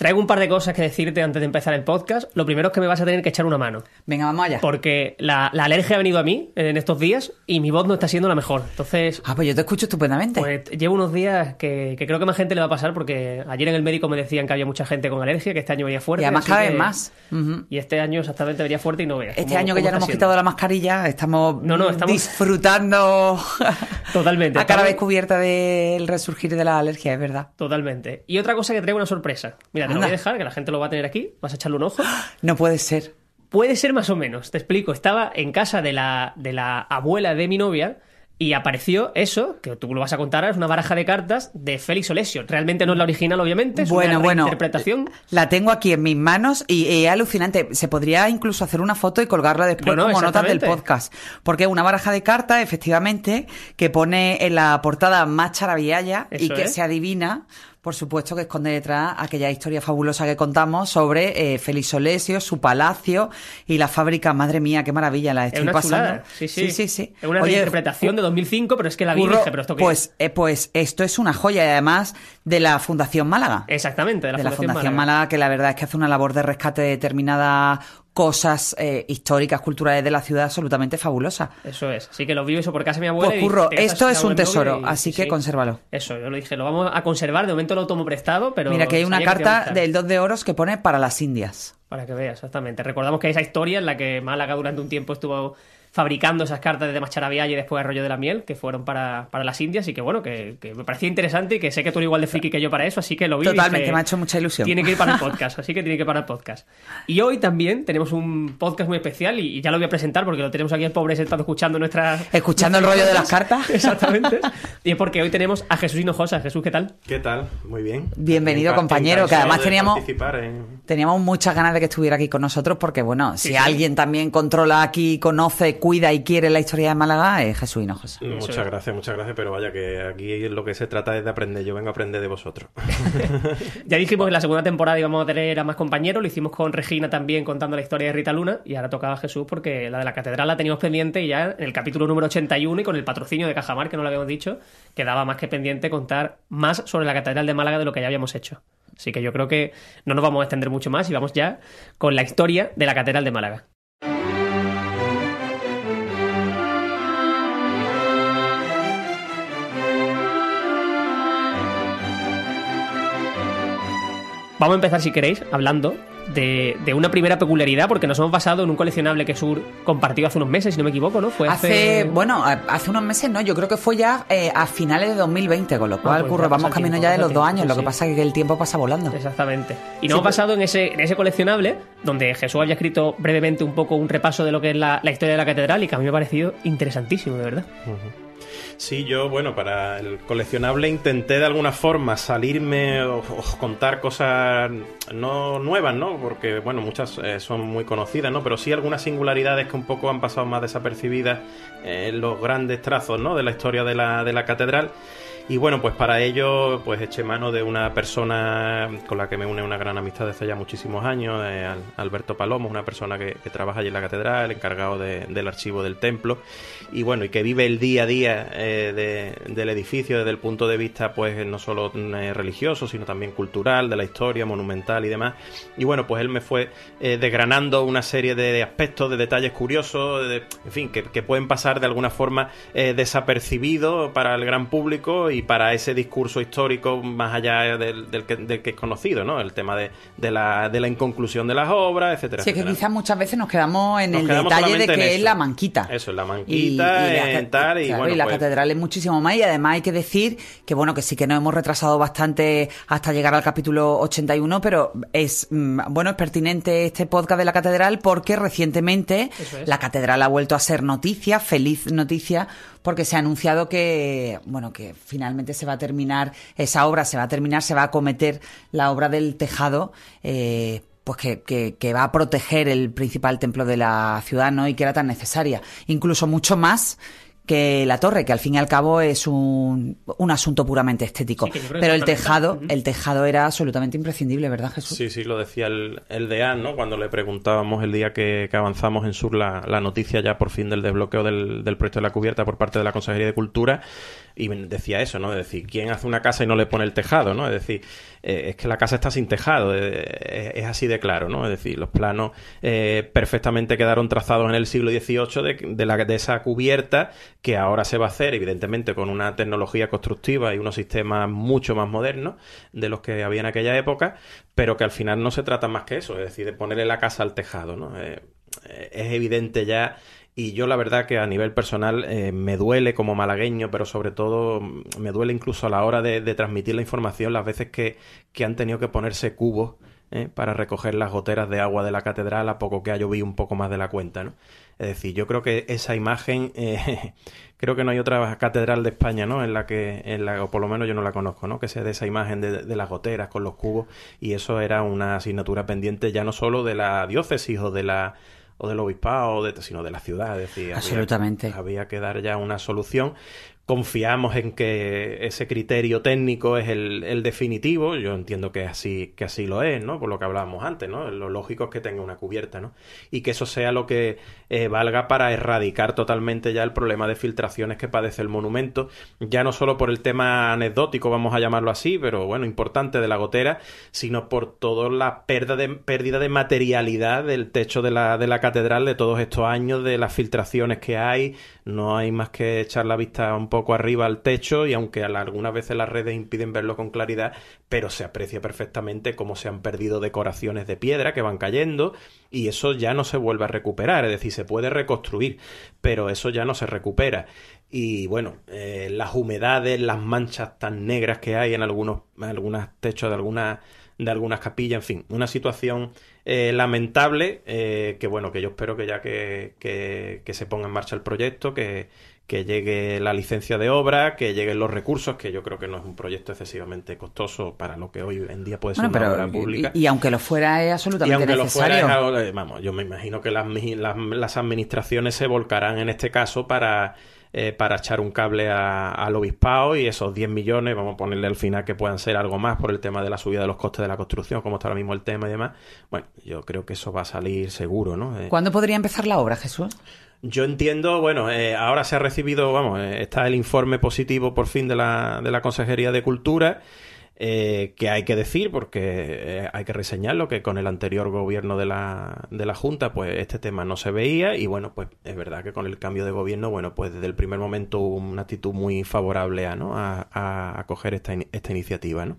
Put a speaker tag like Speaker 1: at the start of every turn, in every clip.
Speaker 1: Traigo un par de cosas que decirte antes de empezar el podcast. Lo primero es que me vas a tener que echar una mano.
Speaker 2: Venga, vamos allá.
Speaker 1: Porque la, la alergia ha venido a mí en estos días y mi voz no está siendo la mejor. Entonces,
Speaker 2: Ah, pues yo te escucho estupendamente.
Speaker 1: pues llevo unos días que, que creo que más gente le va a pasar porque ayer en el médico me decían que había mucha gente con alergia, que este año venía fuerte.
Speaker 2: y además cada vez más.
Speaker 1: Y este año exactamente venía fuerte y no veas.
Speaker 2: Este
Speaker 1: cómo-
Speaker 2: año que ya nos hemos
Speaker 1: siendo.
Speaker 2: quitado la mascarilla, estamos,
Speaker 1: No, no, estamos-
Speaker 2: disfrutando
Speaker 1: Totalmente.
Speaker 2: a cara
Speaker 1: estamos-
Speaker 2: descubierta del resurgir de la alergia, es verdad.
Speaker 1: Totalmente. Y otra cosa que traigo una sorpresa. Mira, te lo voy a dejar, que la gente lo va a tener aquí. Vas a echarle un ojo.
Speaker 2: No puede ser.
Speaker 1: Puede ser más o menos, te explico. Estaba en casa de la, de la abuela de mi novia y apareció eso, que tú lo vas a contar, es una baraja de cartas de Félix Olesio. Realmente no es la original, obviamente, es
Speaker 2: bueno,
Speaker 1: una
Speaker 2: bueno.
Speaker 1: interpretación.
Speaker 2: La tengo aquí en mis manos y es alucinante. Se podría incluso hacer una foto y colgarla después
Speaker 1: No, no,
Speaker 2: como notas del podcast. Porque es una baraja de cartas, efectivamente, que pone en la portada más charabialla y que
Speaker 1: es.
Speaker 2: se adivina, por supuesto, que esconde detrás aquella historia fabulosa que contamos sobre eh, Félix Olesio, su palacio y la fábrica. Madre mía, qué maravilla la
Speaker 1: Es
Speaker 2: estoy
Speaker 1: una
Speaker 2: pasando.
Speaker 1: chulada. Sí, sí.
Speaker 2: sí, sí, sí.
Speaker 1: Es una
Speaker 2: Oye,
Speaker 1: reinterpretación de 2005, pero es que la vi dije, pero esto qué
Speaker 2: pues, eh, pues esto es una joya y además de la Fundación Málaga?
Speaker 1: Exactamente, de la,
Speaker 2: de la
Speaker 1: Fundación,
Speaker 2: Fundación
Speaker 1: Málaga.
Speaker 2: Málaga. que la verdad es que hace una labor de rescate de determinadas cosas eh, históricas, culturales de la ciudad absolutamente fabulosa.
Speaker 1: Eso es. Así que lo vi eso por casa mi abuela.
Speaker 2: Pues curro, esto es un tesoro,
Speaker 1: y-
Speaker 2: así
Speaker 1: sí,
Speaker 2: que
Speaker 1: sí.
Speaker 2: consérvalo.
Speaker 1: Eso, yo lo dije, lo vamos a conservar. De momento lo tomo prestado, pero.
Speaker 2: Mira que hay una carta del 2 de oros que pone para las Indias.
Speaker 1: Para que veas, exactamente. Recordamos que hay esa historia en la que Málaga durante un tiempo estuvo fabricando esas cartas de Macharavilla y después Arroyo de la Miel, que fueron para, para las Indias, y que bueno, que, que me parecía interesante y que sé que tú eres igual de friki que yo para eso, así que lo vi.
Speaker 2: Totalmente,
Speaker 1: dije,
Speaker 2: me ha hecho mucha ilusión.
Speaker 1: Tiene que ir para el podcast, así que tiene que ir para el podcast. Y hoy también tenemos un podcast muy especial y, y ya lo voy a presentar porque lo tenemos aquí el pobre sentado escuchando nuestra...
Speaker 2: Escuchando el rollo de las cartas.
Speaker 1: Exactamente. Y es porque hoy tenemos a Jesús Hinojosa. Jesús, ¿qué tal?
Speaker 3: ¿Qué tal? Muy bien.
Speaker 2: Bienvenido, compañero, que además
Speaker 3: de
Speaker 2: teníamos-
Speaker 3: en-
Speaker 2: Teníamos muchas ganas de que estuviera aquí con nosotros porque, bueno, si
Speaker 1: sí.
Speaker 2: alguien también controla aquí, conoce, cuida y quiere la historia de Málaga, es Jesús Hinojosa.
Speaker 3: Muchas gracias, muchas gracias, pero vaya que aquí lo que se trata es de aprender. Yo vengo a aprender de vosotros.
Speaker 1: Ya dijimos que en la segunda temporada íbamos a tener a más compañeros, lo hicimos con Regina también contando la historia de Rita Luna y ahora tocaba a Jesús porque la de la catedral la teníamos pendiente y ya en el capítulo número 81 y con el patrocinio de Cajamar, que no lo habíamos dicho, quedaba más que pendiente contar más sobre la catedral de Málaga de lo que ya habíamos hecho. Así que yo creo que no nos vamos a extender mucho más y vamos ya con la historia de la catedral de Málaga. Vamos a empezar, si queréis, hablando de, de una primera peculiaridad, porque nos hemos basado en un coleccionable que Sur compartió hace unos meses, si no me equivoco, ¿no? Fue hace...
Speaker 2: Hace, bueno, hace unos meses no, yo creo que fue ya eh, a finales de 2020, con lo cual,
Speaker 1: pues
Speaker 2: curro, vamos camino
Speaker 1: tiempo,
Speaker 2: ya de los dos años, lo que pasa es que el tiempo pasa volando.
Speaker 1: Exactamente. Y nos
Speaker 2: Sí,
Speaker 1: hemos basado en ese, en ese coleccionable, donde Jesús había escrito brevemente un poco un repaso de lo que es la, la historia de la catedral y que a mí me ha parecido interesantísimo, de verdad.
Speaker 3: Sí, yo, bueno, para el coleccionable intenté de alguna forma salirme o, contar cosas no nuevas, ¿no? Porque, bueno, muchas eh, son muy conocidas, ¿no? Pero sí algunas singularidades que un poco han pasado más desapercibidas en los grandes trazos, ¿no? De la historia de la, de la catedral. Y bueno, pues para ello, pues eché mano de una persona con la que me une una gran amistad desde ya muchísimos años, eh, Al- Alberto Palomo, una persona que, trabaja allí en la catedral, encargado de- del archivo del templo, y bueno, y que vive el día a día eh, de- del edificio desde el punto de vista, pues no solo eh, religioso, sino también cultural, de la historia, monumental y demás. Y bueno, pues él me fue eh, desgranando una serie de aspectos, de detalles curiosos, de- en fin, que, pueden pasar de alguna forma eh, desapercibido para el gran público y para ese discurso histórico más allá del, del que, del que es conocido, ¿no? El tema de, de la, de la inconclusión de las obras, etcétera.
Speaker 2: Sí, es que
Speaker 3: etcétera.
Speaker 2: quizás muchas veces nos quedamos en
Speaker 3: Nos
Speaker 2: el
Speaker 3: quedamos
Speaker 2: detalle de que es la manquita.
Speaker 3: Eso, la
Speaker 2: Y-
Speaker 3: manquita,
Speaker 2: y la
Speaker 3: en tal, y
Speaker 2: claro,
Speaker 3: bueno,
Speaker 2: y la
Speaker 3: pues-
Speaker 2: catedral es muchísimo más y además hay que decir que bueno que sí que nos hemos retrasado bastante hasta llegar al capítulo 81 pero es mm, bueno es pertinente este podcast de la catedral porque recientemente
Speaker 1: es.
Speaker 2: la catedral ha vuelto a ser noticia feliz noticia porque se ha anunciado que bueno que finalmente se va a terminar esa obra se va a terminar se va a acometer la obra del tejado eh, pues que, que- que va a proteger el principal templo de la ciudad, ¿no? Y que era tan necesaria. Incluso mucho más que la torre, que al fin y al cabo es un, un asunto puramente estético.
Speaker 1: Sí,
Speaker 2: Pero el tejado, el tejado era absolutamente imprescindible, ¿verdad, Jesús?
Speaker 3: Sí, sí, lo decía el, el deán, ¿no? Cuando le preguntábamos el día que, que avanzamos en Sur la, la noticia ya por fin del desbloqueo del, del proyecto de la cubierta por parte de la Consejería de Cultura y decía eso, ¿no? Es decir, ¿quién hace una casa y no le pone el tejado, ¿no? Es decir, eh, es que la casa está sin tejado, eh, es así de claro, ¿no? Es decir, los planos eh, perfectamente quedaron trazados en el siglo XVIII de, de, la, de esa cubierta que ahora se va a hacer, evidentemente, con una tecnología constructiva y unos sistemas mucho más modernos de los que había en aquella época, pero que al final no se trata más que eso, es decir, de ponerle la casa al tejado, ¿no? Eh, es evidente ya y yo la verdad que a nivel personal eh, me duele como malagueño, pero sobre todo mm, me duele incluso a la hora de, transmitir la información las veces que, que han tenido que ponerse cubos ¿eh? para recoger las goteras de agua de la catedral a poco que ha llovido un poco más de la cuenta, ¿no? Es decir, yo creo que esa imagen, eh, creo que no hay otra catedral de España, ¿no? En la que, en la, o por lo menos yo no la conozco, ¿no? Que sea de esa imagen de, de las goteras con los cubos y eso era una asignatura pendiente ya no solo de la diócesis o de la o del obispado, de, sino de la ciudad. Es decir,
Speaker 2: Absolutamente.
Speaker 3: Había, había, que dar ya una solución. Confiamos en que ese criterio técnico es el, el, definitivo. Yo entiendo que así, que así lo es, ¿no? Por lo que hablábamos antes, ¿no? Lo lógico es que tenga una cubierta, ¿no? Y que eso sea lo que eh, valga para erradicar totalmente ya el problema de filtraciones que padece el monumento. Ya no solo por el tema anecdótico, vamos a llamarlo así, pero bueno, importante de la gotera, sino por toda la pérdida de, pérdida de materialidad del techo de la, de la catedral de todos estos años, de las filtraciones que hay. No hay más que echar la vista un poco arriba al techo y aunque algunas veces las redes impiden verlo con claridad, pero se aprecia perfectamente cómo se han perdido decoraciones de piedra que van cayendo y eso ya no se vuelve a recuperar, es decir, se puede reconstruir, pero eso ya no se recupera. Y bueno, eh, las humedades, las manchas tan negras que hay en algunos, en algunos techos de algunas de algunas capillas, en fin, una situación eh, lamentable eh, que bueno, que yo espero que ya que, que, que, se ponga en marcha el proyecto, que, que llegue la licencia de obra, que lleguen los recursos, que yo creo que no es un proyecto excesivamente costoso para lo que hoy en día puede ser
Speaker 2: bueno,
Speaker 3: una
Speaker 2: pero,
Speaker 3: obra pública.
Speaker 2: Y, y, aunque lo fuera es absolutamente
Speaker 3: y aunque
Speaker 2: necesario.
Speaker 3: Lo fuera, es algo, vamos, yo me imagino que las, las, las administraciones se volcarán en este caso para eh, para echar un cable a, al obispado y esos 10 millones, vamos a ponerle al final que puedan ser algo más por el tema de la subida de los costes de la construcción, como está ahora mismo el tema y demás. Bueno, yo creo que eso va a salir seguro, ¿no?
Speaker 2: Eh, ¿Cuándo podría empezar la obra, Jesús?
Speaker 3: Yo entiendo, bueno, eh, ahora se ha recibido, vamos, eh, está el informe positivo por fin de la, de la Consejería de Cultura. Eh, que hay que decir, porque eh, hay que reseñarlo, que con el anterior gobierno de la, de la Junta, pues este tema no se veía y bueno, pues es verdad que con el cambio de gobierno, bueno, pues desde el primer momento hubo una actitud muy favorable a, ¿no? a, a, a coger esta, esta iniciativa, ¿no?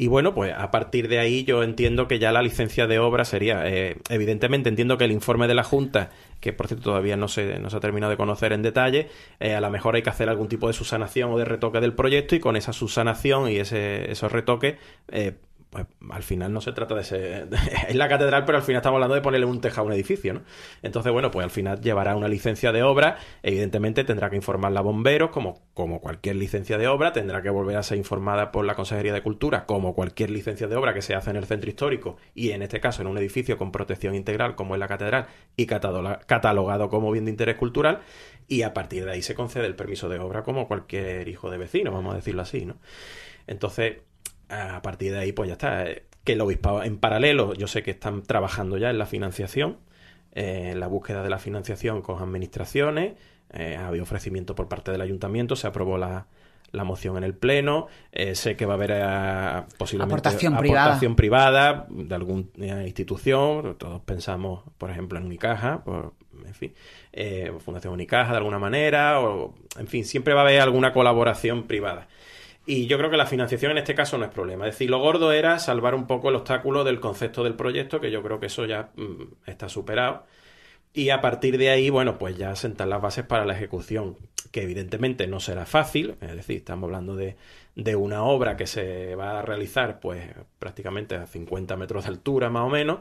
Speaker 3: Y bueno, pues a partir de ahí yo entiendo que ya la licencia de obra sería, eh, evidentemente entiendo que el informe de la Junta, que por cierto todavía no se, no se ha terminado de conocer en detalle, eh, a lo mejor hay que hacer algún tipo de subsanación o de retoque del proyecto y con esa subsanación y ese, esos retoques, eh, pues al final no se trata de ser... es la catedral, pero al final estamos hablando de ponerle un tejado a un edificio, ¿no? Entonces, bueno, pues al final llevará una licencia de obra, evidentemente tendrá que informarla a bomberos, como, como cualquier licencia de obra, tendrá que volver a ser informada por la Consejería de Cultura, como cualquier licencia de obra que se hace en el centro histórico, y en este caso en un edificio con protección integral, como es la catedral, y catalogado como bien de interés cultural, y a partir de ahí se concede el permiso de obra como cualquier hijo de vecino, vamos a decirlo así, ¿no? Entonces, a partir de ahí, pues ya está. Que el obispado, en paralelo, yo sé que están trabajando ya en la financiación, eh, en la búsqueda de la financiación con administraciones. Eh, había ofrecimiento por parte del ayuntamiento, se aprobó la, la moción en el pleno. Eh, sé que va a haber eh, posiblemente
Speaker 2: aportación,
Speaker 3: aportación
Speaker 2: privada.
Speaker 3: privada. de alguna institución. Todos pensamos, por ejemplo, en Unicaja, por, en fin, eh, Fundación Unicaja de alguna manera, o en fin, siempre va a haber alguna colaboración privada. Y yo creo que la financiación en este caso no es problema. Es decir, lo gordo era salvar un poco el obstáculo del concepto del proyecto, que yo creo que eso ya mm, está superado. Y a partir de ahí, bueno, pues ya sentar las bases para la ejecución, que evidentemente no será fácil, es decir, estamos hablando de, de una obra que se va a realizar pues prácticamente a 50 metros de altura más o menos,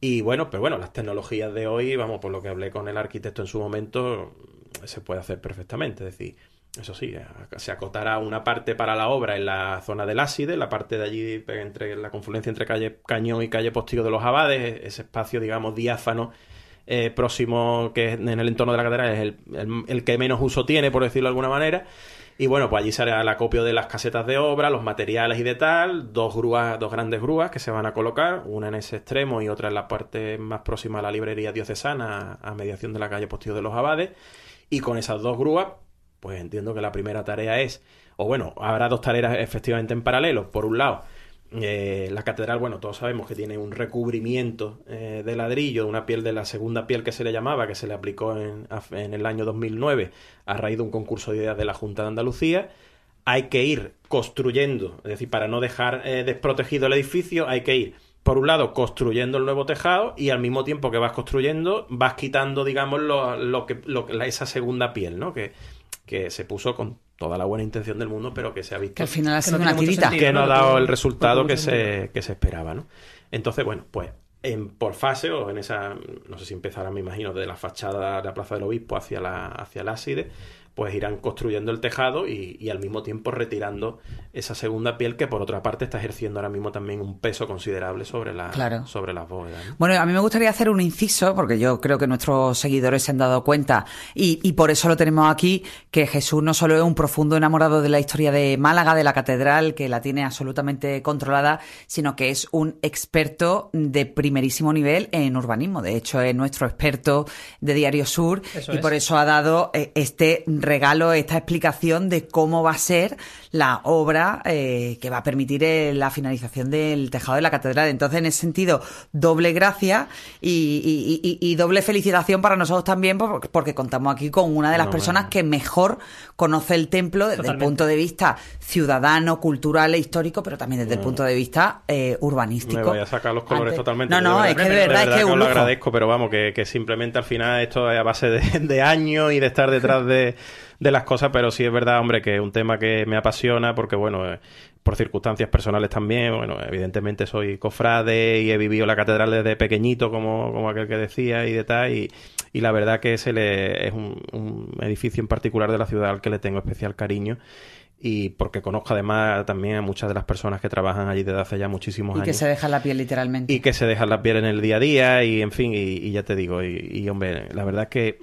Speaker 3: y bueno, pero bueno, las tecnologías de hoy, vamos, por lo que hablé con el arquitecto en su momento, se puede hacer perfectamente, es decir, eso sí, se acotará una parte para la obra en la zona del Áside, la parte de allí entre la confluencia entre calle Cañón y calle Postigo de los Abades, ese espacio, digamos, diáfano eh, próximo que en el entorno de la catedral es el, el, que menos uso tiene, por decirlo de alguna manera. Y bueno, pues allí será el acopio de las casetas de obra, los materiales y de tal, dos grúas, dos grandes grúas que se van a colocar, una en ese extremo y otra en la parte más próxima a la librería diocesana, a mediación de la calle Postillo de los Abades. Y con esas dos grúas, pues entiendo que la primera tarea es, o bueno, habrá dos tareas efectivamente en paralelo. Por un lado, eh, la catedral, bueno, todos sabemos que tiene un recubrimiento eh, de ladrillo, de una piel de la segunda piel que se le llamaba, que se le aplicó en, en, el año 2009 a raíz de un concurso de ideas de la Junta de Andalucía. Hay que ir construyendo, es decir, para no dejar eh, desprotegido el edificio, hay que ir, por un lado, construyendo el nuevo tejado y al mismo tiempo que vas construyendo, vas quitando, digamos, lo, lo que, lo, esa segunda piel, ¿no? Que, que se puso con toda la buena intención del mundo, pero que se ha visto
Speaker 2: que al final ha sido
Speaker 3: una
Speaker 2: tirita.
Speaker 3: que no ha dado el resultado que se, que se esperaba, ¿no? Entonces, bueno, pues en, por fase o en esa, no sé si empezará, me imagino, de la fachada de la Plaza del Obispo hacia la, hacia el ábside, pues irán construyendo el tejado y, al mismo tiempo retirando esa segunda piel que por otra parte está ejerciendo ahora mismo también un peso considerable sobre, la, sobre las bóvedas.
Speaker 2: Bueno, a mí me gustaría hacer un inciso, porque yo creo que nuestros seguidores se han dado cuenta y, y por eso lo tenemos aquí, que Jesús no solo es un profundo enamorado de la historia de Málaga, de la catedral, que la tiene absolutamente controlada, sino que es un experto de primerísimo nivel en urbanismo. De hecho, es nuestro experto de Diario Sur y por eso ha dado eh, este regalo esta explicación de cómo va a ser la obra eh, que va a permitir eh, la finalización del tejado de la catedral. Entonces, en ese sentido, doble gracia y, doble felicitación para nosotros también, porque, contamos aquí con una de las personas que mejor conoce el templo desde el punto de vista ciudadano, cultural e histórico, pero también desde el punto de vista eh, urbanístico. Me
Speaker 3: voy a sacar los colores totalmente.
Speaker 2: No, no, es que de verdad, es que,
Speaker 3: lo agradezco, pero vamos, que, simplemente al final esto es a base de, de años y de estar detrás de de las cosas, pero sí es verdad, hombre, que es un tema que me apasiona porque, bueno, eh, por circunstancias personales también, bueno, evidentemente soy cofrade y he vivido la catedral desde pequeñito, como, como aquel que decía, y de tal, y, y la verdad que ese le, es un, un edificio en particular de la ciudad al que le tengo especial cariño y porque conozco además también a muchas de las personas que trabajan allí desde hace ya muchísimos años.
Speaker 2: Y que se dejan la piel literalmente.
Speaker 3: Y que se dejan la piel en el día a día y en fin, y, y ya te digo, y, y, hombre, la verdad es que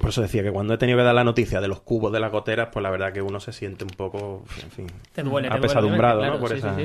Speaker 3: por eso decía que cuando he tenido que dar la noticia de los cubos de las goteras, pues la verdad que uno se siente un poco, en fin,
Speaker 1: te duele,
Speaker 3: apesadumbrado, ¿no? Por esa...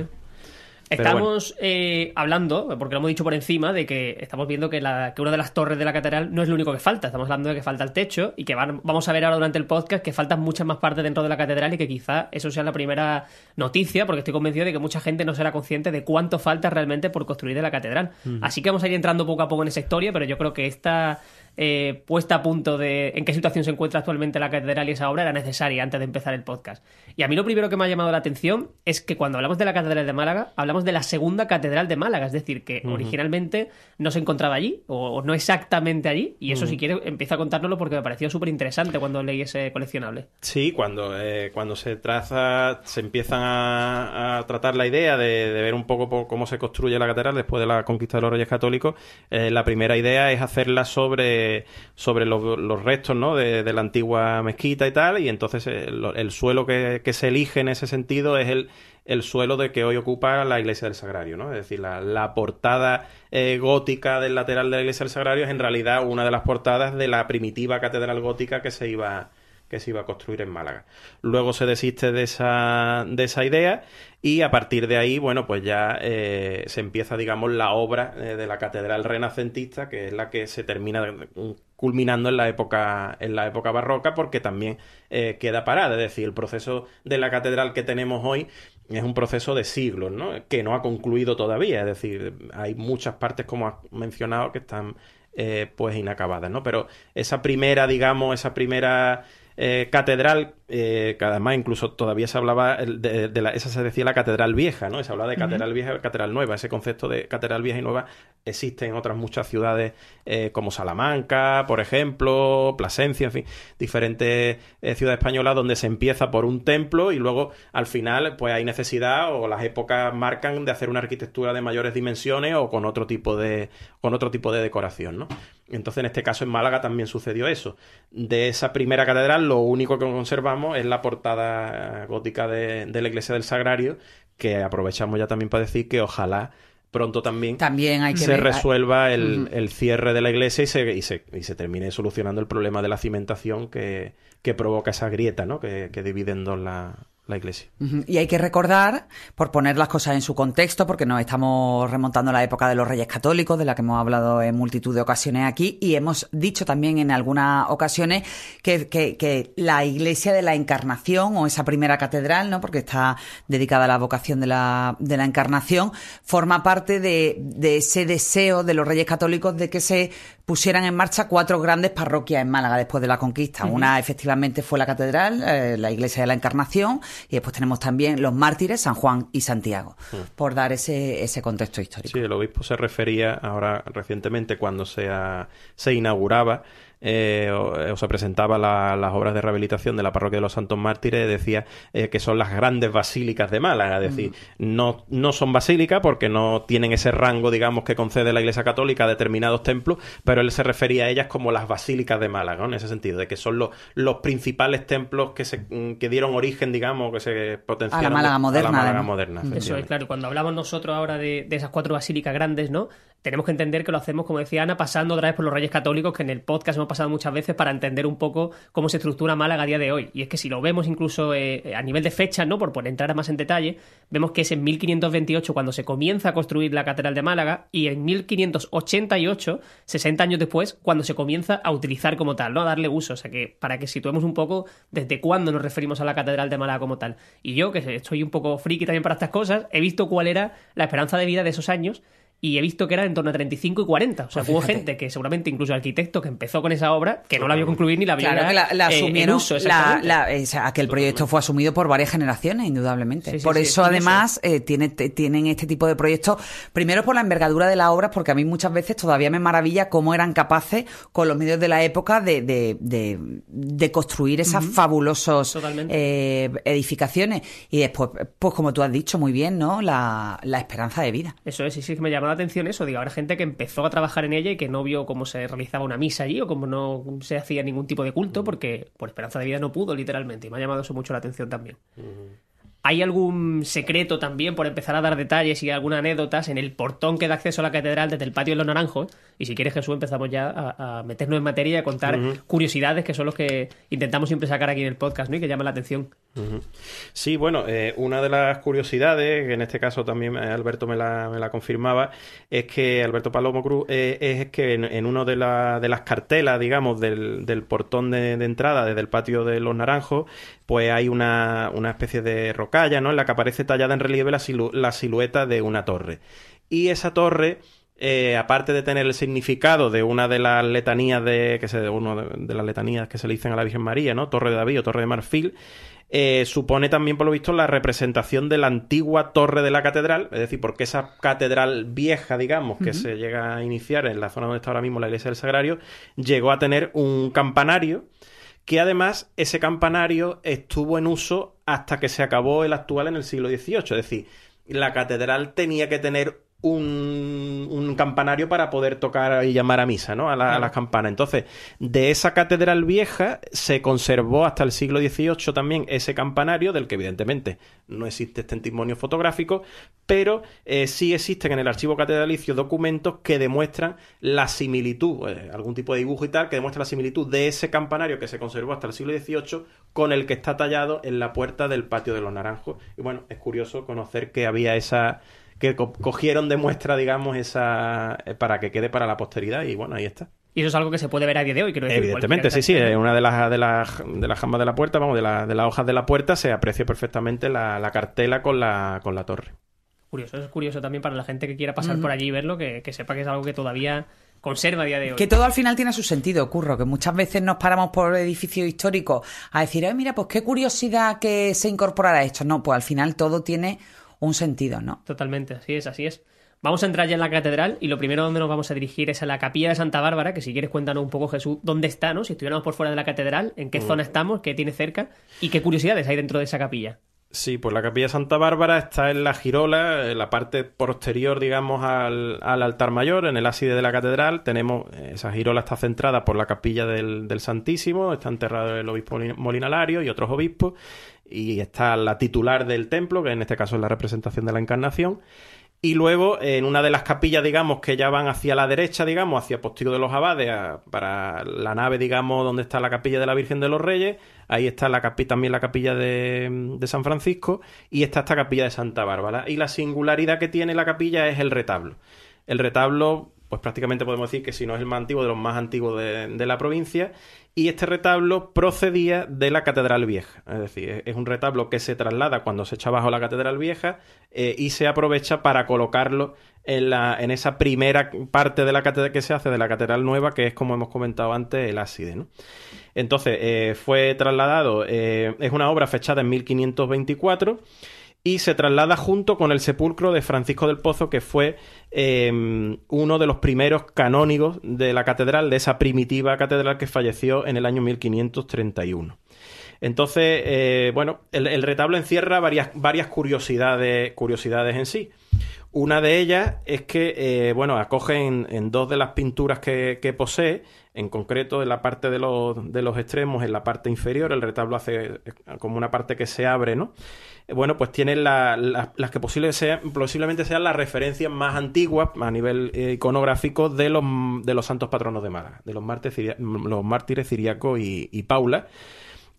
Speaker 1: Estamos eh, hablando, porque lo hemos dicho por encima, de que estamos viendo que, la, que una de las torres de la catedral no es lo único que falta. Estamos hablando de que falta el techo y que vamos a ver ahora durante el podcast que faltan muchas más partes dentro de la catedral y que quizá eso sea la primera noticia, porque estoy convencido de que mucha gente no será consciente de cuánto falta realmente por construir de la catedral. Así que vamos a ir entrando poco a poco en esa historia, pero yo creo que esta eh, puesta a punto de en qué situación se encuentra actualmente la catedral y esa obra era necesaria antes de empezar el podcast. Y a mí lo primero que me ha llamado la atención es que cuando hablamos de la catedral de Málaga, hablamos de la segunda catedral de Málaga, es decir, que originalmente no se encontraba allí, o, no exactamente allí, y eso si quiere empieza a contárnoslo porque me pareció súper interesante cuando leí ese coleccionable.
Speaker 3: Sí, cuando, eh, cuando se traza, se empiezan a, tratar la idea de, ver un poco cómo se construye la catedral después de la conquista de los reyes católicos, eh, la primera idea es hacerla sobre sobre, los, restos ¿no? de, la antigua mezquita y tal, y entonces eh, el, suelo que, se elige en ese sentido es el, el suelo de que hoy ocupa la iglesia del Sagrario, ¿no? Es decir, la, portada eh, gótica del lateral de la iglesia del Sagrario es en realidad una de las portadas de la primitiva catedral gótica que se iba que se iba a construir en Málaga. Luego se desiste de esa, de esa idea y a partir de ahí, bueno, pues ya eh, se empieza, digamos, la obra eh, de la catedral renacentista, que es la que se termina culminando en la época, en la época barroca, porque también eh, queda parada. Es decir, el proceso de la catedral que tenemos hoy es un proceso de siglos, ¿no? Que no ha concluido todavía. Es decir, hay muchas partes, como has mencionado, que están pues inacabadas, ¿no? Pero esa primera, digamos, esa primera catedral, eh, que además incluso todavía se hablaba de, la, esa se decía la catedral vieja, ¿no? Se hablaba de catedral vieja y catedral nueva. Ese concepto de catedral vieja y nueva existe en otras muchas ciudades eh, como Salamanca, por ejemplo, Plasencia, en fin, diferentes ciudades españolas donde se empieza por un templo y luego al final pues hay necesidad o las épocas marcan de hacer una arquitectura de mayores dimensiones o con otro tipo de con otro tipo de decoración, ¿no? Entonces, en este caso, en Málaga también sucedió eso. De esa primera catedral, lo único que conservamos es la portada gótica de, la iglesia del Sagrario, que aprovechamos ya también para decir que ojalá pronto también,
Speaker 2: También hay que
Speaker 3: se
Speaker 2: ver-
Speaker 3: resuelva el, el cierre de la iglesia y se, y, se, y se termine solucionando el problema de la cimentación que, que provoca esa grieta ¿no? que, que divide en dos la, la iglesia.
Speaker 2: Y hay que recordar, por poner las cosas en su contexto, porque nos estamos remontando a la época de los Reyes Católicos, de la que hemos hablado en multitud de ocasiones aquí, y hemos dicho también en algunas ocasiones que, la iglesia de la Encarnación, o esa primera catedral, ¿no? porque está dedicada a la vocación de la, Encarnación, forma parte de ese deseo de los Reyes Católicos de que se pusieran en marcha cuatro grandes parroquias en Málaga después de la conquista. Una efectivamente fue la catedral, eh, la iglesia de la Encarnación, y después tenemos también los mártires, San Juan y Santiago, por dar ese, ese contexto histórico.
Speaker 3: Sí, el obispo se refería ahora recientemente cuando se, se inauguraba eh, o, o se presentaba la- las obras de rehabilitación de la parroquia de los Santos Mártires, decía eh, que son las grandes basílicas de Málaga, es decir, no, no son basílicas porque no tienen ese rango, digamos, que concede la Iglesia Católica a determinados templos, pero él se refería a ellas como las basílicas de Málaga, ¿no? en ese sentido, de que son los, los principales templos que, se, que dieron origen, digamos, que se potenciaron
Speaker 2: Málaga moderna,
Speaker 3: a la Málaga moderna.
Speaker 1: Eso es, claro. Cuando hablamos nosotros ahora de, de esas cuatro basílicas grandes, ¿no? Tenemos que entender que lo hacemos, como decía Ana, pasando otra vez por los Reyes Católicos, que en el podcast hemos pasado muchas veces para entender un poco cómo se estructura Málaga a día de hoy. Y es que si lo vemos incluso eh, a nivel de fechas, ¿no? Por, por entrar más en detalle, vemos que es en 1528 cuando se comienza a construir la Catedral de Málaga y en 1588, 60 años después, cuando se comienza a utilizar como tal, ¿no? A darle uso. O sea que para que situemos un poco desde cuándo nos referimos a la Catedral de Málaga como tal. Y yo, que estoy un poco friki también para estas cosas, he visto cuál era la esperanza de vida de esos años y he visto que era en torno a 35 y 40. O sea,
Speaker 2: Pues
Speaker 1: hubo
Speaker 2: fíjate.
Speaker 1: gente que seguramente incluso arquitecto que empezó con esa obra, que no la vio concluir ni la vio
Speaker 2: Claro que la, la
Speaker 1: eh,
Speaker 2: asumieron,
Speaker 1: uso,
Speaker 2: la, la- o sea, que el proyecto fue asumido por varias generaciones, indudablemente.
Speaker 1: Sí, sí,
Speaker 2: por
Speaker 1: sí,
Speaker 2: eso,
Speaker 1: es
Speaker 2: además, eh, tiene, tienen este tipo de proyectos, primero por la envergadura de las obras, porque a mí muchas veces todavía me maravilla cómo eran capaces, con los medios de la época, de, de, de, de construir esas fabulosas
Speaker 1: Totalmente.
Speaker 2: eh, edificaciones. Y después, pues como tú has dicho muy bien, ¿no? La, la esperanza de vida.
Speaker 1: Eso es, sí, sí, que me llamó la atención eso. Digo, habrá gente que empezó a trabajar en ella y que no vio cómo se realizaba una misa allí o cómo no se hacía ningún tipo de culto porque por esperanza de vida no pudo, literalmente. Y me ha llamado eso mucho la atención también. ¿Hay algún secreto también, por empezar a dar detalles y algunas anécdotas, en el portón que da acceso a la catedral desde el patio de los naranjos? Y si quieres, Jesús, empezamos ya a, a meternos en materia y a contar curiosidades que son los que intentamos siempre sacar aquí en el podcast ¿no? y que llaman la atención.
Speaker 3: Sí, bueno, eh, una de las curiosidades, que en este caso también eh, Alberto me la, me la confirmaba, es que Alberto Palomo Cruz, eh, es que en, una de, de las cartelas, digamos, del, portón de, entrada desde el patio de los Naranjos, pues hay una, especie de rocalla, ¿no? En la que aparece tallada en relieve la, silu- la silueta de una torre. Y esa torre... aparte de tener el significado de una de las letanías de que se uno de las letanías que se le dicen a la Virgen María, ¿no? Torre de David o Torre de Marfil, eh, supone también, por lo visto, la representación de la antigua torre de la catedral, es decir, porque esa catedral vieja, digamos, que se llega a iniciar en la zona donde está ahora mismo la iglesia del Sagrario, llegó a tener un campanario que además ese campanario estuvo en uso hasta que se acabó el actual en el siglo XVIII, es decir, la catedral tenía que tener un, un campanario para poder tocar y llamar a misa, ¿no? A, la- a las campanas. Entonces, de esa catedral vieja se conservó hasta el siglo XVIII también ese campanario, del que evidentemente no existe este testimonio fotográfico, pero eh, sí existen en el archivo catedralicio documentos que demuestran la similitud, eh, algún tipo de dibujo y tal, que demuestra la similitud de ese campanario que se conservó hasta el siglo XVIII con el que está tallado en la puerta del patio de los Naranjos. Y bueno, es curioso conocer que había esa que co- cogieron de muestra, digamos, esa eh, para que quede para la posteridad y bueno, ahí está.
Speaker 1: Y eso es algo que se puede ver a día de hoy, decir.
Speaker 3: Evidentemente, sí, sí, en una de las de las de las jambas de la puerta, vamos, de, la- de las hojas de la puerta se aprecia perfectamente la, la cartela con la con la torre.
Speaker 1: Curioso, es curioso también para la gente que quiera pasar por allí y verlo, que, que sepa que es algo que todavía conserva a día de hoy.
Speaker 2: Que todo al final tiene su sentido, Curro, que muchas veces nos paramos por edificios históricos a decir, ay, mira, pues qué curiosidad que se incorporara esto. No, pues al final todo tiene un sentido, ¿no?
Speaker 1: Totalmente, así es, así es. Vamos a entrar ya en la catedral y lo primero donde nos vamos a dirigir es a la capilla de Santa Bárbara, que si quieres cuéntanos un poco Jesús, dónde está, ¿no? Si estuviéramos por fuera de la catedral, en qué zona estamos, qué tiene cerca y qué curiosidades hay dentro de esa capilla.
Speaker 3: Sí, pues la capilla Santa Bárbara está en la girola, en la parte posterior, digamos, al, al altar mayor, en el ábside de la catedral. Tenemos, eh, esa girola está centrada por la capilla del, del Santísimo, está enterrado el obispo Molin- Molinalario y otros obispos, y está la titular del templo, que en este caso es la representación de la Encarnación. Y luego, en una de las capillas, digamos, que ya van hacia la derecha, digamos, hacia Postigo de los Abades, para la nave, digamos, donde está la capilla de la Virgen de los Reyes, ahí está también la capilla de, de, San Francisco, y está esta capilla de Santa Bárbara. Y la singularidad que tiene la capilla es el retablo. El retablo, pues prácticamente podemos decir que si no es el más antiguo, de los más antiguos de la provincia, y este retablo procedía de la Catedral Vieja. Es decir, es un retablo que se traslada cuando se echa abajo la Catedral Vieja eh, y se aprovecha para colocarlo en, la, en esa primera parte de la catedral que se hace de la Catedral Nueva, que es, como hemos comentado antes, el ábside. ¿no? Entonces, eh, fue trasladado, eh, es una obra fechada en 1524 y se traslada junto con el sepulcro de Francisco del Pozo, que fue em, uno de los primeros canónigos de la catedral, de esa primitiva catedral que falleció en el año 1531. Entonces, eh, bueno, el, retablo encierra varias, curiosidades, curiosidades en sí. Una de ellas es que, eh, bueno, acoge en, dos de las pinturas que, que posee, en concreto en la parte de los, de los extremos, en la parte inferior, el retablo hace como una parte que se abre, ¿no? Bueno, pues tiene las que posiblemente sean las referencias más antiguas a nivel eh, iconográfico de los, de los santos patronos de Málaga, de los, mártires, los mártires Ciriaco y Paula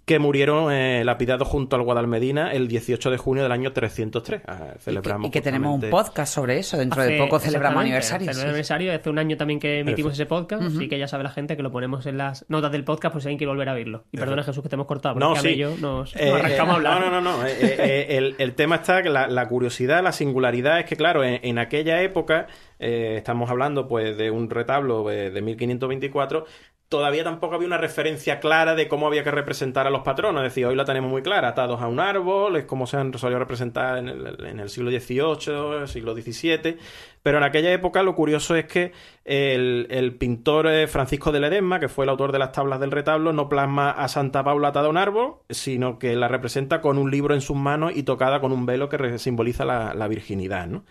Speaker 3: que murieron eh, lapidados junto al Guadalmedina el 18 de junio del año 303. Ah,
Speaker 2: celebramos y que, tenemos un podcast sobre eso. Dentro de poco celebramos aniversario.
Speaker 1: Hace aniversario, hace un año también que emitimos ese podcast, así que ya sabe la gente que lo ponemos en las notas del podcast, pues hay que volver a verlo. Y perdona Jesús que te hemos cortado, porque
Speaker 3: no, sí.
Speaker 1: yo nos, eh, arrancamos a hablar.
Speaker 3: No, no, no. el, el, tema está que la, curiosidad, la singularidad es que, claro, en, en aquella época, eh, estamos hablando pues de un retablo de 1524, todavía tampoco había una referencia clara de cómo había que representar a los patronos. Es decir, hoy la tenemos muy clara, atados a un árbol, es como se han resolvido representar en el, en el siglo XVIII, siglo XVII. Pero en aquella época lo curioso es que el, pintor eh, Francisco de Ledesma, que fue el autor de las tablas del retablo, no plasma a Santa Paula atada a un árbol, sino que la representa con un libro en sus manos y tocada con un velo que simboliza la, virginidad. ¿no?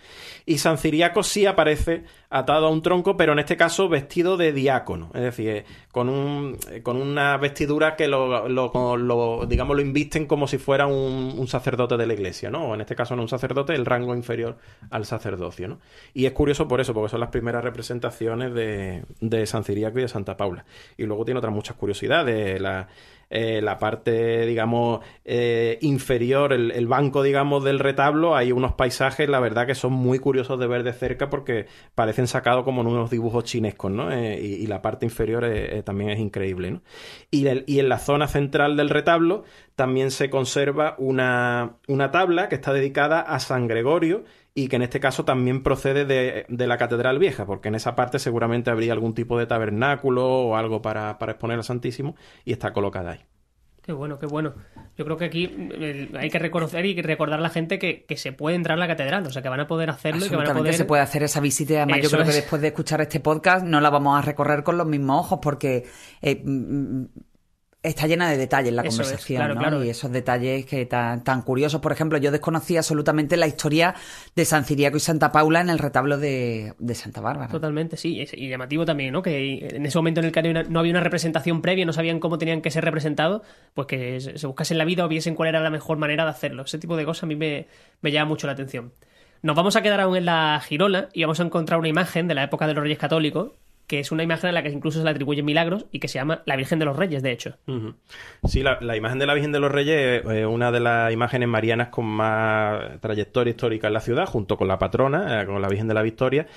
Speaker 3: Y San Ciriaco sí aparece atado a un tronco, pero en este caso vestido de diácono, es decir, eh, con, un, eh, con una vestidura que lo, digamos, lo invisten como si fuera un, un, sacerdote de la iglesia, ¿no? O en este caso no un sacerdote, el rango inferior al sacerdocio, ¿no? Es curioso por eso, porque son las primeras representaciones de, de San Ciriaco y de Santa Paula. Y luego tiene otras muchas curiosidades. La, eh, la parte, digamos, eh, inferior, el, banco, digamos, del retablo, hay unos paisajes, la verdad, que son muy curiosos de ver de cerca porque parecen sacados como en unos dibujos chinescos, ¿no? Eh, y, la parte inferior también es increíble, ¿no? Y, y, en la zona central del retablo también se conserva una, una tabla que está dedicada a San Gregorio y que en este caso también procede de, la Catedral Vieja, porque en esa parte seguramente habría algún tipo de tabernáculo o algo para, exponer al Santísimo y está colocada ahí.
Speaker 1: Qué bueno, qué bueno. Yo creo que aquí hay que reconocer y recordar a la gente que, se puede entrar a la catedral, o sea, que van a poder hacerlo y que van a poder...
Speaker 2: se puede hacer esa visita. Además, yo creo que después de escuchar este podcast no la vamos a recorrer con los mismos ojos porque eh, está llena de detalles la conversación, ¿no? Y esos detalles que tan, tan curiosos. Por ejemplo, yo desconocía absolutamente la historia de San Ciriaco y Santa Paula en el retablo de, Santa Bárbara.
Speaker 1: Totalmente, sí. Y llamativo también, ¿no? Que en ese momento en el que no había una representación previa, no sabían cómo tenían que ser representados, pues que se buscasen la vida o viesen cuál era la mejor manera de hacerlo. Ese tipo de cosas a mí me, me llama mucho la atención. Nos vamos a quedar aún en la Girola y vamos a encontrar una imagen de la época de los Reyes Católicos que es una imagen a la que incluso se le atribuyen milagros y que se llama la Virgen de los Reyes, de hecho.
Speaker 3: Sí, la, imagen de la Virgen de los Reyes es una de las imágenes marianas con más trayectoria histórica en la ciudad, junto con la patrona, eh, con la Virgen de la Victoria,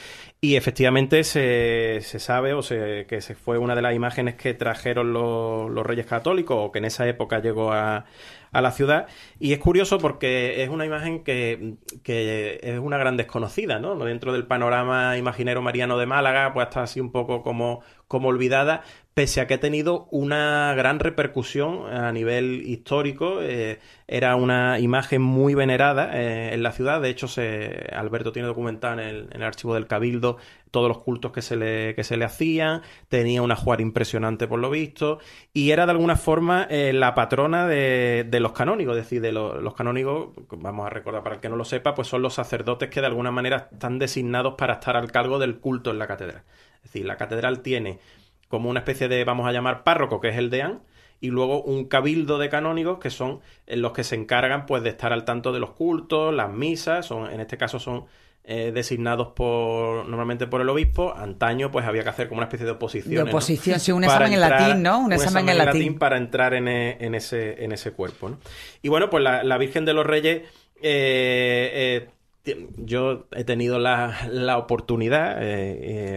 Speaker 3: y efectivamente se, sabe o se, que se fue una de las imágenes que trajeron los, los Reyes Católicos o que en esa época llegó a, a la ciudad. Y es curioso porque es una imagen que, es una gran desconocida, ¿no? Dentro del panorama imaginero mariano de Málaga, pues está así un poco como, como olvidada, pese a que ha tenido una gran repercusión a nivel histórico. Eh, era una imagen muy venerada eh, en la ciudad. De hecho, se, Alberto tiene documentado en el, archivo del Cabildo todos los cultos que se, le, que se le hacían. Tenía una juar impresionante por lo visto. Y era de alguna forma eh, la patrona de, de, los canónigos. Es decir, de los canónigos, vamos a recordar para el que no lo sepa, pues son los sacerdotes que de alguna manera están designados para estar al cargo del culto en la catedral. Es decir, la catedral tiene como una especie de, vamos a llamar, párroco, que es el deán, y luego un cabildo de canónigos que son los que se encargan pues de estar al tanto de los cultos, las misas, son, en este caso son eh, designados por normalmente por el obispo. Antaño, pues había que hacer como una especie de oposición.
Speaker 2: De oposición, sí, un examen en latín, ¿no?
Speaker 3: Un, examen, en latín. para entrar en, e, en, ese, en ese cuerpo. ¿no? Y bueno, pues la, Virgen de los Reyes. Eh, eh, yo he tenido la, la oportunidad,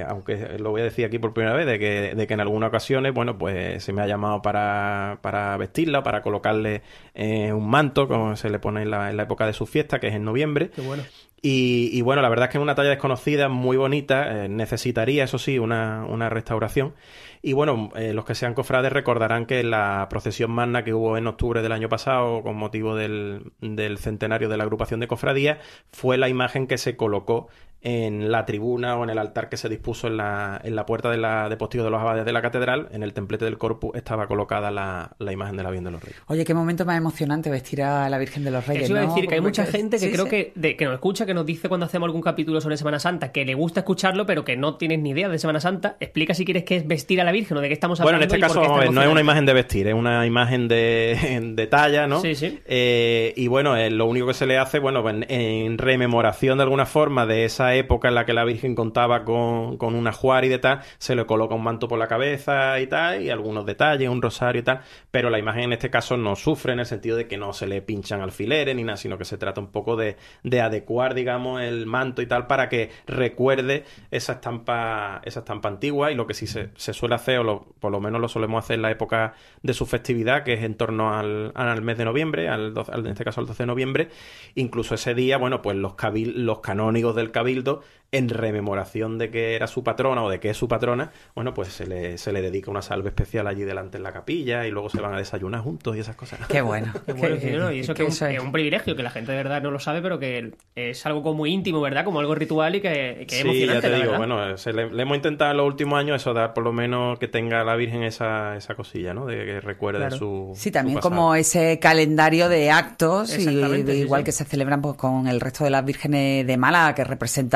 Speaker 3: aunque lo voy a decir aquí por primera vez, de que, de que en algunas ocasiones, bueno, pues se me ha llamado para, para vestirla, para colocarle un manto, como se le pone en la, en la, época de su fiesta, que es en noviembre.
Speaker 1: Qué bueno.
Speaker 3: Y, bueno, la verdad es que es una talla desconocida, muy bonita, eh, necesitaría, eso sí, una, una restauración. Y bueno, eh, los que sean cofrades recordarán que la procesión magna que hubo en octubre del año pasado, con motivo del, del centenario de la agrupación de cofradías, fue la imagen que se colocó en la tribuna o en el altar que se dispuso en la, en la puerta de, la, de postigo de los abades de la catedral, en el templete del corpus, estaba colocada la, la, imagen de la Virgen de los Reyes.
Speaker 2: Oye, qué momento más emocionante vestir a la Virgen de los Reyes.
Speaker 1: Eso iba a decir que hay mucha gente que creo que, que nos escucha, que nos dice cuando hacemos algún capítulo sobre Semana Santa, que le gusta escucharlo, pero que no tienes ni idea de Semana Santa. Explica si quieres qué es vestir a la Virgen o de qué estamos hablando.
Speaker 3: Bueno, en este caso, no es una imagen de vestir, es una imagen de, de talla, ¿no?
Speaker 1: Sí, sí.
Speaker 3: Eh, y bueno, eh, lo único que se le hace, bueno, en, en rememoración de alguna forma de esa época en la que la Virgen contaba con, con una juari y tal, se le coloca un manto por la cabeza y tal, y algunos detalles, un rosario y tal, pero la imagen en este caso no sufre en el sentido de que no se le pinchan alfileres ni nada, sino que se trata un poco de, de adecuar, digamos, el manto y tal para que recuerde esa estampa, esa estampa antigua y lo que sí se, se suele hacer, o por lo menos lo solemos hacer en la época de su festividad, que es en torno al, al mes de noviembre, al, en este caso al 12 de noviembre, incluso ese día, bueno, pues los, cabil, los canónigos del cabildo en rememoración de que era su patrona o de que es su patrona, bueno, pues se le, se le dedica una salve especial allí delante en la capilla y luego se van a desayunar juntos y esas cosas.
Speaker 2: Qué bueno.
Speaker 1: y eso que, es, un, privilegio, que la gente de verdad no lo sabe, pero que es algo como muy íntimo, ¿verdad? Como algo ritual y que, que
Speaker 3: sí,
Speaker 1: ya
Speaker 3: te digo, bueno, le, hemos intentado en los últimos años eso, dar por lo menos que tenga la Virgen esa, esa cosilla, ¿no? De que recuerde su
Speaker 2: Sí, también como ese calendario de actos, y, igual que se celebran pues, con el resto de las vírgenes de Málaga, que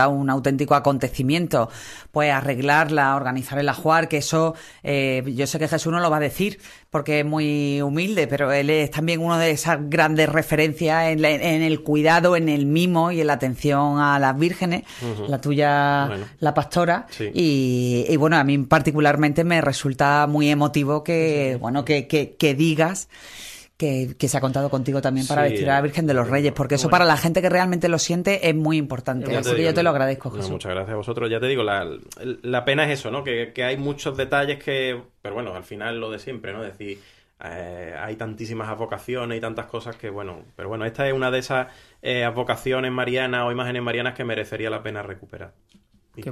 Speaker 2: un auténtico acontecimiento, pues arreglarla, organizar el ajuar, que eso eh, yo sé que Jesús no lo va a decir porque es muy humilde, pero él es también una de esas grandes referencias en, el cuidado, en el mimo y en la atención a las vírgenes, la tuya, la pastora, y, bueno, a mí particularmente me resulta muy emotivo que, bueno, que, que, que digas que, se ha contado contigo también para vestir a la Virgen de los Reyes, porque eso para la gente que realmente lo siente es muy importante. Así que yo te lo agradezco, Jesús.
Speaker 3: muchas gracias a vosotros. Ya te digo, la, la pena es eso, ¿no? Que, hay muchos detalles que, pero bueno, al final lo de siempre, ¿no? Es decir, eh, hay tantísimas advocaciones y tantas cosas que, bueno, pero bueno, esta es una de esas eh, advocaciones marianas o imágenes marianas que merecería la pena recuperar y Qué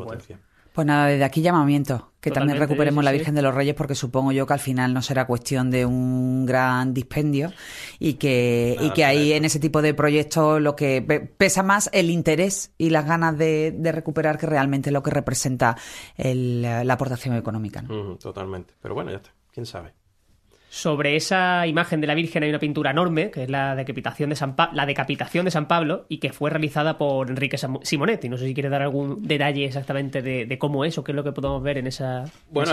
Speaker 2: pues nada, desde aquí llamamiento, que también recuperemos la Virgen de los Reyes, porque supongo yo que al final no será cuestión de un gran dispendio y que, y que ahí en ese tipo de proyectos lo que pesa más el interés y las ganas de, recuperar que realmente lo que representa la aportación económica.
Speaker 3: totalmente. Pero bueno, ya está. ¿Quién sabe?
Speaker 1: Sobre esa imagen de la Virgen hay una pintura enorme, que es la decapitación de San, la decapitación de San Pablo, y que fue realizada por Enrique Simonetti. No sé si quiere dar algún detalle exactamente de, cómo es o qué es lo que podemos ver en esa.
Speaker 3: Bueno,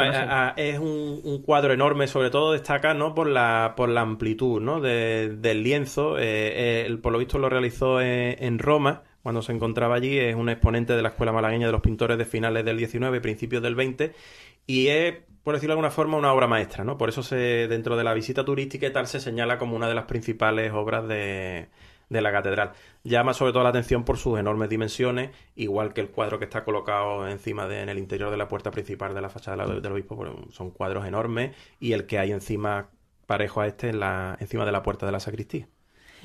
Speaker 3: es un, cuadro enorme, sobre todo destaca ¿no? por, la, por la amplitud ¿no? del lienzo. Eh, por lo visto lo realizó en, Roma, cuando se encontraba allí, es un exponente de la Escuela Malagueña de los Pintores de finales del 19 y principios del 20, y es por decirlo de alguna forma, una obra maestra, ¿no? Por eso se, dentro de la visita turística y tal se señala como una de las principales obras de, de la catedral. Llama sobre todo la atención por sus enormes dimensiones, igual que el cuadro que está colocado encima de, en el interior de la puerta principal de la fachada del, obispo, son cuadros enormes, y el que hay encima, parejo a este, en la, encima de la puerta de la sacristía.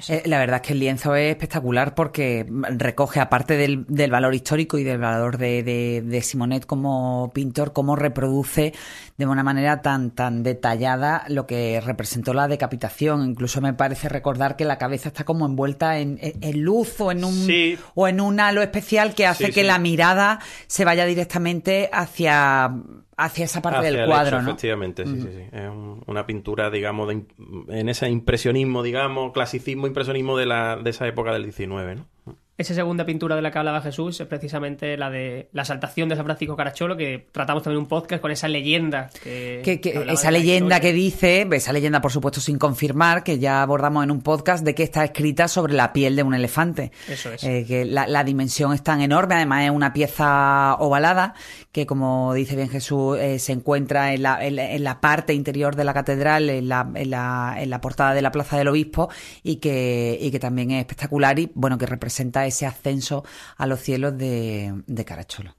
Speaker 2: Eh, la verdad es que el lienzo es espectacular porque recoge, aparte del, valor histórico y del valor de, Simonet como pintor, cómo reproduce de una manera tan, tan detallada lo que representó la decapitación. Incluso me parece recordar que la cabeza está como envuelta en, luz o en un o en un halo especial que hace que la mirada se vaya directamente hacia hacia esa parte del cuadro,
Speaker 3: Efectivamente, sí, sí, sí. Es una pintura, digamos, en ese impresionismo, digamos, clasicismo, impresionismo de, la, de esa época del 19, ¿no?
Speaker 1: Esa segunda pintura de la que hablaba Jesús es precisamente la de la saltación de San Francisco Caracholo, que tratamos también un podcast con esa leyenda. Que,
Speaker 2: que, esa leyenda que dice, esa leyenda por supuesto sin confirmar, que ya abordamos en un podcast, de que está escrita sobre la piel de un elefante.
Speaker 1: Eso es.
Speaker 2: Eh, que la, dimensión es tan enorme, además es una pieza ovalada, que como dice bien Jesús, eh, se encuentra en la, en, la, parte interior de la catedral, en la, en la, en la portada de la Plaza del Obispo, y que, y que también es espectacular y bueno, que representa ese ascenso a los cielos de, de Caracholo.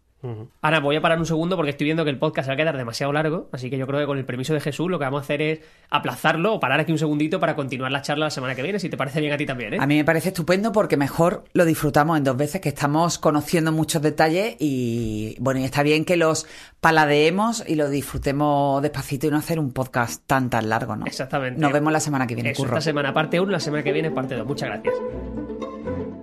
Speaker 1: Ahora voy a parar un segundo porque estoy viendo que el podcast va a quedar demasiado largo, así que yo creo que con el permiso de Jesús lo que vamos a hacer es aplazarlo o parar aquí un segundito para continuar la charla la semana que viene, si te parece bien a ti también. ¿eh?
Speaker 2: A mí me parece estupendo porque mejor lo disfrutamos en dos veces, que estamos conociendo muchos detalles y bueno, y está bien que los paladeemos y lo disfrutemos despacito y no hacer un podcast tan tan largo, ¿no?
Speaker 1: Exactamente.
Speaker 2: Nos vemos la semana que viene,
Speaker 1: Esta semana parte 1, la semana que viene parte 2. Muchas gracias.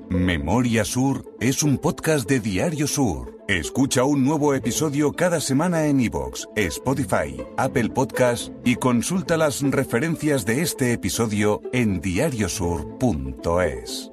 Speaker 4: Memoria Sur es un podcast de Diario Sur. Escucha un nuevo episodio cada semana en iVoox, Spotify, Apple Podcast y consulta las referencias de este episodio en diariosur.es.